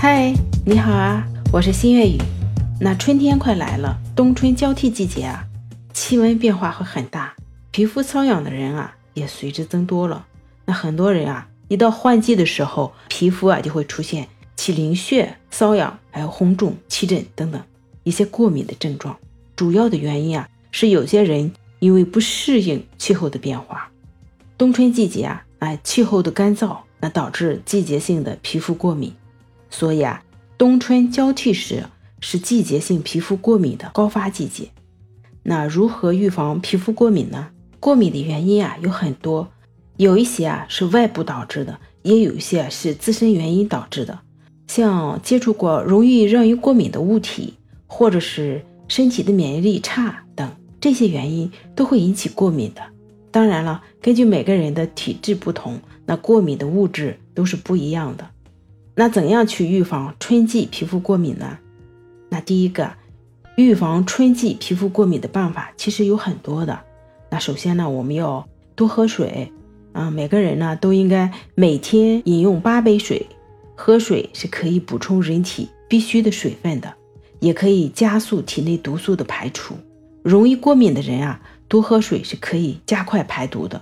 嗨，你好啊，我是新月雨。那春天快来了，冬春交替季节啊，气温变化会很大，皮肤瘙痒的人啊也随之增多了。那很多人啊，一到换季的时候，皮肤啊就会出现起淋血、瘙痒，还有红肿、起疹等等一些过敏的症状。主要的原因啊，是有些人因为不适应气候的变化，冬春季节啊，哎，气候的干燥，那导致季节性的皮肤过敏。所以啊，冬春交替时是季节性皮肤过敏的高发季节。那如何预防皮肤过敏呢？过敏的原因啊有很多，有一些啊是外部导致的，也有一些是自身原因导致的。像接触过容易让人过敏的物体，或者是身体的免疫力差等，这些原因都会引起过敏的。当然了，根据每个人的体质不同，那过敏的物质都是不一样的。那怎样去预防春季皮肤过敏呢？那第一个，预防春季皮肤过敏的办法其实有很多的。那首先呢，我们要多喝水啊，每个人呢都应该每天饮用八杯水。喝水是可以补充人体必需的水分的，也可以加速体内毒素的排除。容易过敏的人啊，多喝水是可以加快排毒的，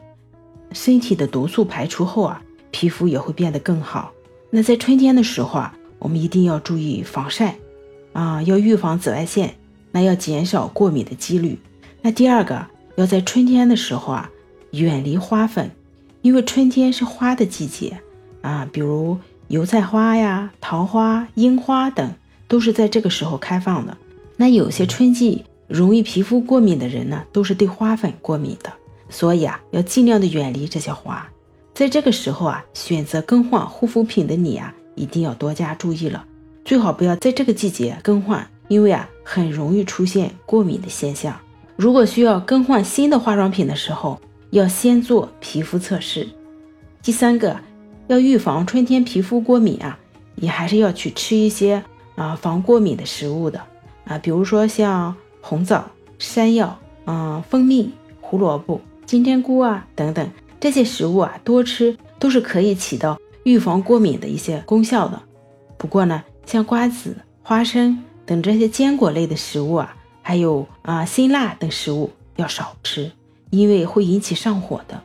身体的毒素排出后啊，皮肤也会变得更好。那在春天的时候啊，我们一定要注意防晒啊，要预防紫外线，那要减少过敏的几率。那第二个，要在春天的时候啊，远离花粉，因为春天是花的季节啊，比如油菜花呀、桃花、樱花等，都是在这个时候开放的。那有些春季容易皮肤过敏的人呢，都是对花粉过敏的，所以啊，要尽量的远离这些花。在这个时候啊，选择更换护肤品的你啊，一定要多加注意了，最好不要在这个季节更换，因为啊，很容易出现过敏的现象。如果需要更换新的化妆品的时候，要先做皮肤测试。第三个，要预防春天皮肤过敏啊，你还是要去吃一些啊防过敏的食物的啊，比如说像红枣、山药、嗯蜂蜜、胡萝卜、金针菇啊等等。这些食物啊，多吃都是可以起到预防过敏的一些功效的。不过呢，像瓜子、花生等这些坚果类的食物啊，还有啊辛辣等食物要少吃，因为会引起上火的。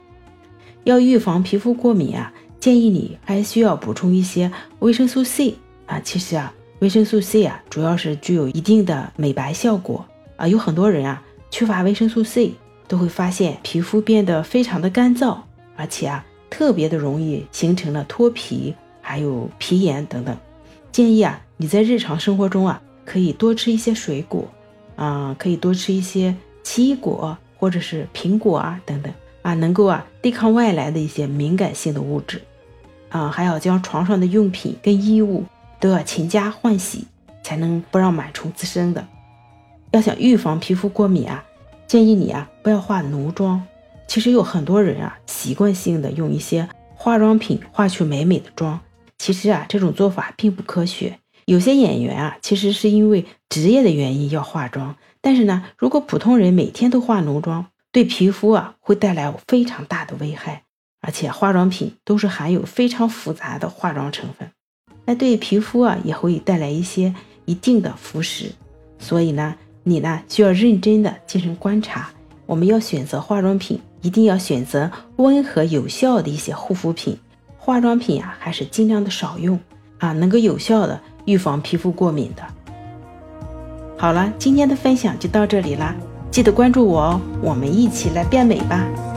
要预防皮肤过敏啊，建议你还需要补充一些维生素 C 啊。其实啊，维生素 C 啊，主要是具有一定的美白效果啊。有很多人啊，缺乏维生素 C。都会发现皮肤变得非常的干燥，而且啊，特别的容易形成了脱皮，还有皮炎等等。建议啊，你在日常生活中啊，可以多吃一些水果，啊，可以多吃一些奇异果或者是苹果啊等等啊，能够啊抵抗外来的一些敏感性的物质。啊，还要将床上的用品跟衣物都要勤加换洗，才能不让螨虫滋生的。要想预防皮肤过敏啊。建议你啊，不要化浓妆。其实有很多人啊，习惯性的用一些化妆品化去美美的妆。其实啊，这种做法并不科学。有些演员啊，其实是因为职业的原因要化妆。但是呢，如果普通人每天都化浓妆，对皮肤啊会带来非常大的危害。而且化妆品都是含有非常复杂的化妆成分，那对皮肤啊也会带来一些一定的腐蚀。所以呢。你呢需要认真的进行观察。我们要选择化妆品，一定要选择温和有效的一些护肤品。化妆品啊，还是尽量的少用啊，能够有效的预防皮肤过敏的。好了，今天的分享就到这里啦，记得关注我哦，我们一起来变美吧。